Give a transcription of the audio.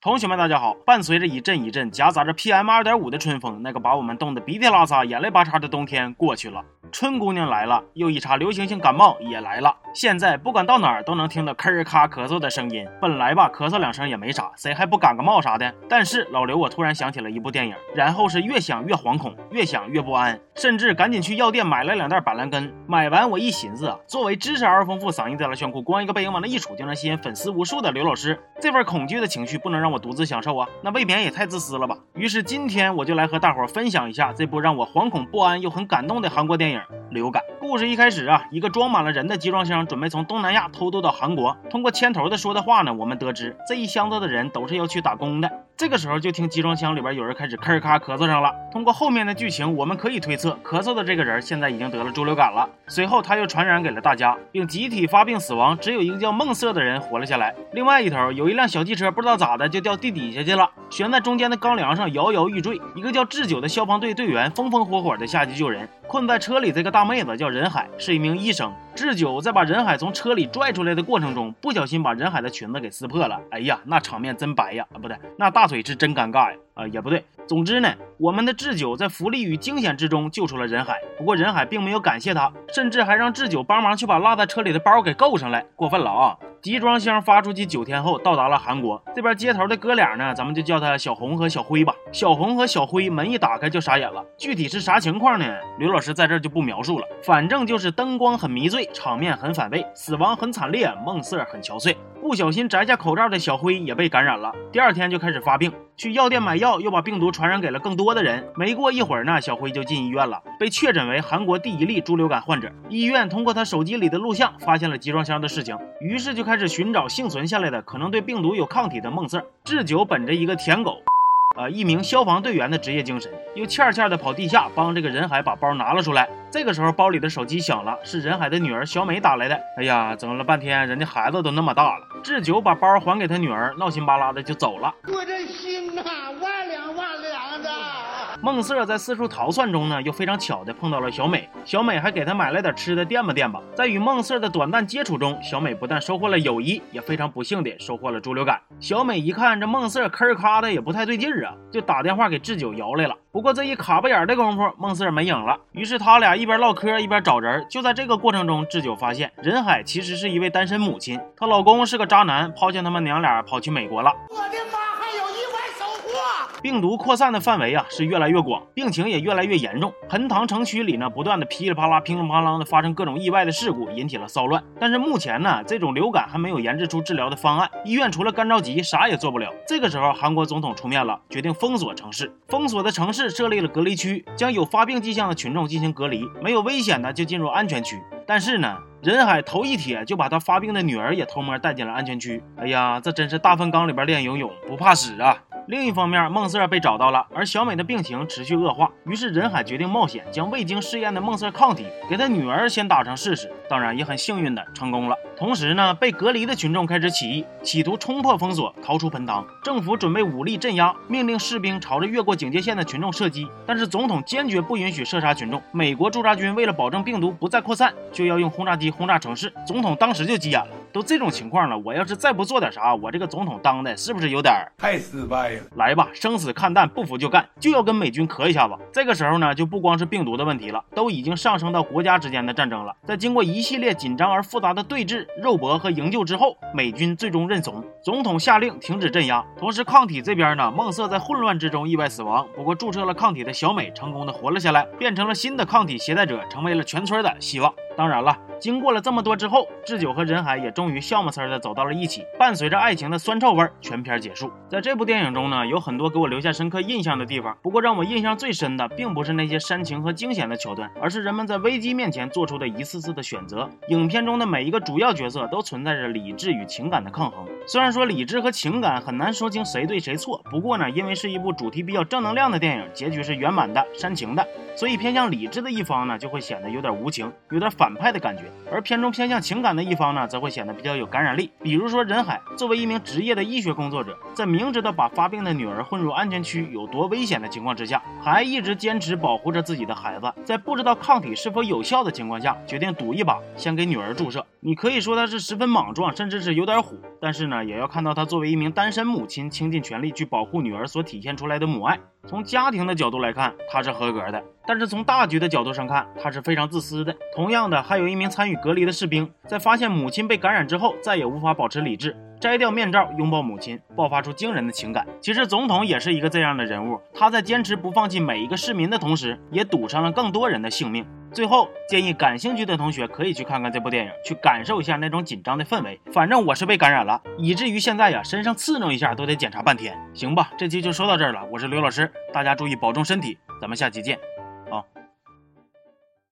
同学们，大家好！伴随着一阵一阵夹杂着 PM 二点五的春风，那个把我们冻得鼻涕拉撒、眼泪巴叉的冬天过去了，春姑娘来了，又一茬流行性感冒也来了。现在不管到哪儿都能听到咳咔咳嗽的声音。本来吧，咳嗽两声也没啥，谁还不感个冒啥的？但是老刘，我突然想起了一部电影，然后是越想越惶恐，越想越不安，甚至赶紧去药店买了两袋板蓝根。买完我一寻思啊，作为知识而丰富、嗓音带了炫酷、光一个背影往那一杵就能吸引粉丝无数的刘老师，这份恐惧的情绪不能让我独自享受啊，那未免也太自私了吧。于是今天我就来和大伙分享一下这部让我惶恐不安又很感动的韩国电影《流感》。故事一开始啊，一个装满了人的集装箱准备从东南亚偷渡到韩国。通过牵头的说的话呢，我们得知这一箱子的人都是要去打工的。这个时候就听集装箱里边有人开始咳咔咳嗽上了。通过后面的剧情，我们可以推测，咳嗽的这个人现在已经得了猪流感了。随后他又传染给了大家，并集体发病死亡。只有一个叫梦色的人活了下来。另外一头有一辆小汽车，不知道咋的就掉地底下去了，悬在中间的钢梁上摇摇欲坠。一个叫智久的消防队队员风风火火的下去救人。困在车里这个大妹子叫人沈海，是一名医生。智久在把任海从车里拽出来的过程中，不小心把任海的裙子给撕破了。哎呀，那场面真白呀！啊，不对，那大腿是真尴尬呀！啊，也不对。总之呢，我们的智久在福利与惊险之中救出了任海。不过任海并没有感谢他，甚至还让智久帮忙去把落在车里的包给够上来，过分了啊！集装箱发出去九天后，到达了韩国。这边接头的哥俩呢，咱们就叫他小红和小辉吧。小红和小辉门一打开就傻眼了，具体是啥情况呢？刘老师在这就不描述了。反正就是灯光很迷醉，场面很反胃，死亡很惨烈，梦色很憔悴。不小心摘下口罩的小辉也被感染了，第二天就开始发病，去药店买药，又把病毒传染给了更多的人。没过一会儿呢，小辉就进医院了，被确诊为韩国第一例猪流感患者。医院通过他手机里的录像，发现了集装箱的事情，于是就开始寻找幸存下来的、可能对病毒有抗体的梦色。智久本着一个舔狗。呃，一名消防队员的职业精神，又欠欠的跑地下帮这个任海把包拿了出来。这个时候，包里的手机响了，是任海的女儿小美打来的。哎呀，整了半天，人家孩子都那么大了。智久把包还给他女儿，闹心巴拉的就走了。我这心，梦色在四处逃窜中呢，又非常巧的碰到了小美。小美还给他买了点吃的垫吧垫吧。在与梦色的短暂接触中，小美不但收获了友谊，也非常不幸的收获了猪流感。小美一看这梦色吭咔的也不太对劲儿啊，就打电话给智久摇来了。不过这一卡巴眼的功夫，梦色没影了。于是他俩一边唠嗑一边找人。就在这个过程中，智久发现任海其实是一位单身母亲，她老公是个渣男，抛下他们娘俩跑去美国了。我的妈，病毒扩散的范围啊是越来越广，病情也越来越严重。盆塘城区里呢，不断的噼里啪啦、乒铃乓啷的发生各种意外的事故，引起了骚乱。但是目前呢，这种流感还没有研制出治疗的方案，医院除了干着急，啥也做不了。这个时候，韩国总统出面了，决定封锁城市。封锁的城市设立了隔离区，将有发病迹象的群众进行隔离，没有危险的就进入安全区。但是呢，任海头一铁就把他发病的女儿也偷摸带进了安全区。哎呀，这真是大粪缸里边练游泳，不怕屎啊！另一方面，梦色被找到了，而小美的病情持续恶化。于是任海决定冒险，将未经试验的梦色抗体给他女儿先打上试试。当然，也很幸运的成功了。同时呢，被隔离的群众开始起义，企图冲破封锁，逃出盆塘。政府准备武力镇压，命令士兵朝着越过警戒线的群众射击。但是总统坚决不允许射杀群众。美国驻扎军为了保证病毒不再扩散，就要用轰炸机轰炸城市。总统当时就急眼了。都这种情况了，我要是再不做点啥，我这个总统当的是不是有点太失败了？来吧，生死看淡，不服就干，就要跟美军磕一下子。这个时候呢，就不光是病毒的问题了，都已经上升到国家之间的战争了。在经过一系列紧张而复杂的对峙、肉搏和营救之后，美军最终认怂，总统下令停止镇压。同时，抗体这边呢，梦色在混乱之中意外死亡，不过注射了抗体的小美成功的活了下来，变成了新的抗体携带者，成为了全村的希望。当然了，经过了这么多之后，智久和任海也终于笑么呲的走到了一起。伴随着爱情的酸臭味，全片结束。在这部电影中呢，有很多给我留下深刻印象的地方。不过让我印象最深的，并不是那些煽情和惊险的桥段，而是人们在危机面前做出的一次次的选择。影片中的每一个主要角色都存在着理智与情感的抗衡。虽然说理智和情感很难说清谁对谁错，不过呢，因为是一部主题比较正能量的电影，结局是圆满的、煽情的，所以偏向理智的一方呢，就会显得有点无情，有点反派的感觉。而片中偏向情感的一方呢，则会显得比较有感染力。比如说任海，作为一名职业的医学工作者，在明知道把发病的女儿混入安全区有多危险的情况之下，还一直坚持保护着自己的孩子，在不知道抗体是否有效的情况下，决定赌一把，先给女儿注射。你可以说他是十分莽撞，甚至是有点虎，但是呢，也要看到他作为一名单身母亲，倾尽全力去保护女儿所体现出来的母爱。从家庭的角度来看，他是合格的；但是从大局的角度上看，他是非常自私的。同样的，还有一名参与隔离的士兵，在发现母亲被感染之后，再也无法保持理智，摘掉面罩，拥抱母亲，爆发出惊人的情感。其实，总统也是一个这样的人物，他在坚持不放弃每一个市民的同时，也赌上了更多人的性命。最后，建议感兴趣的同学可以去看看这部电影，去感受一下那种紧张的氛围。反正我是被感染了，以至于现在呀，身上刺挠一下都得检查半天。行吧，这期就说到这儿了。我是刘老师，大家注意保重身体，咱们下期见。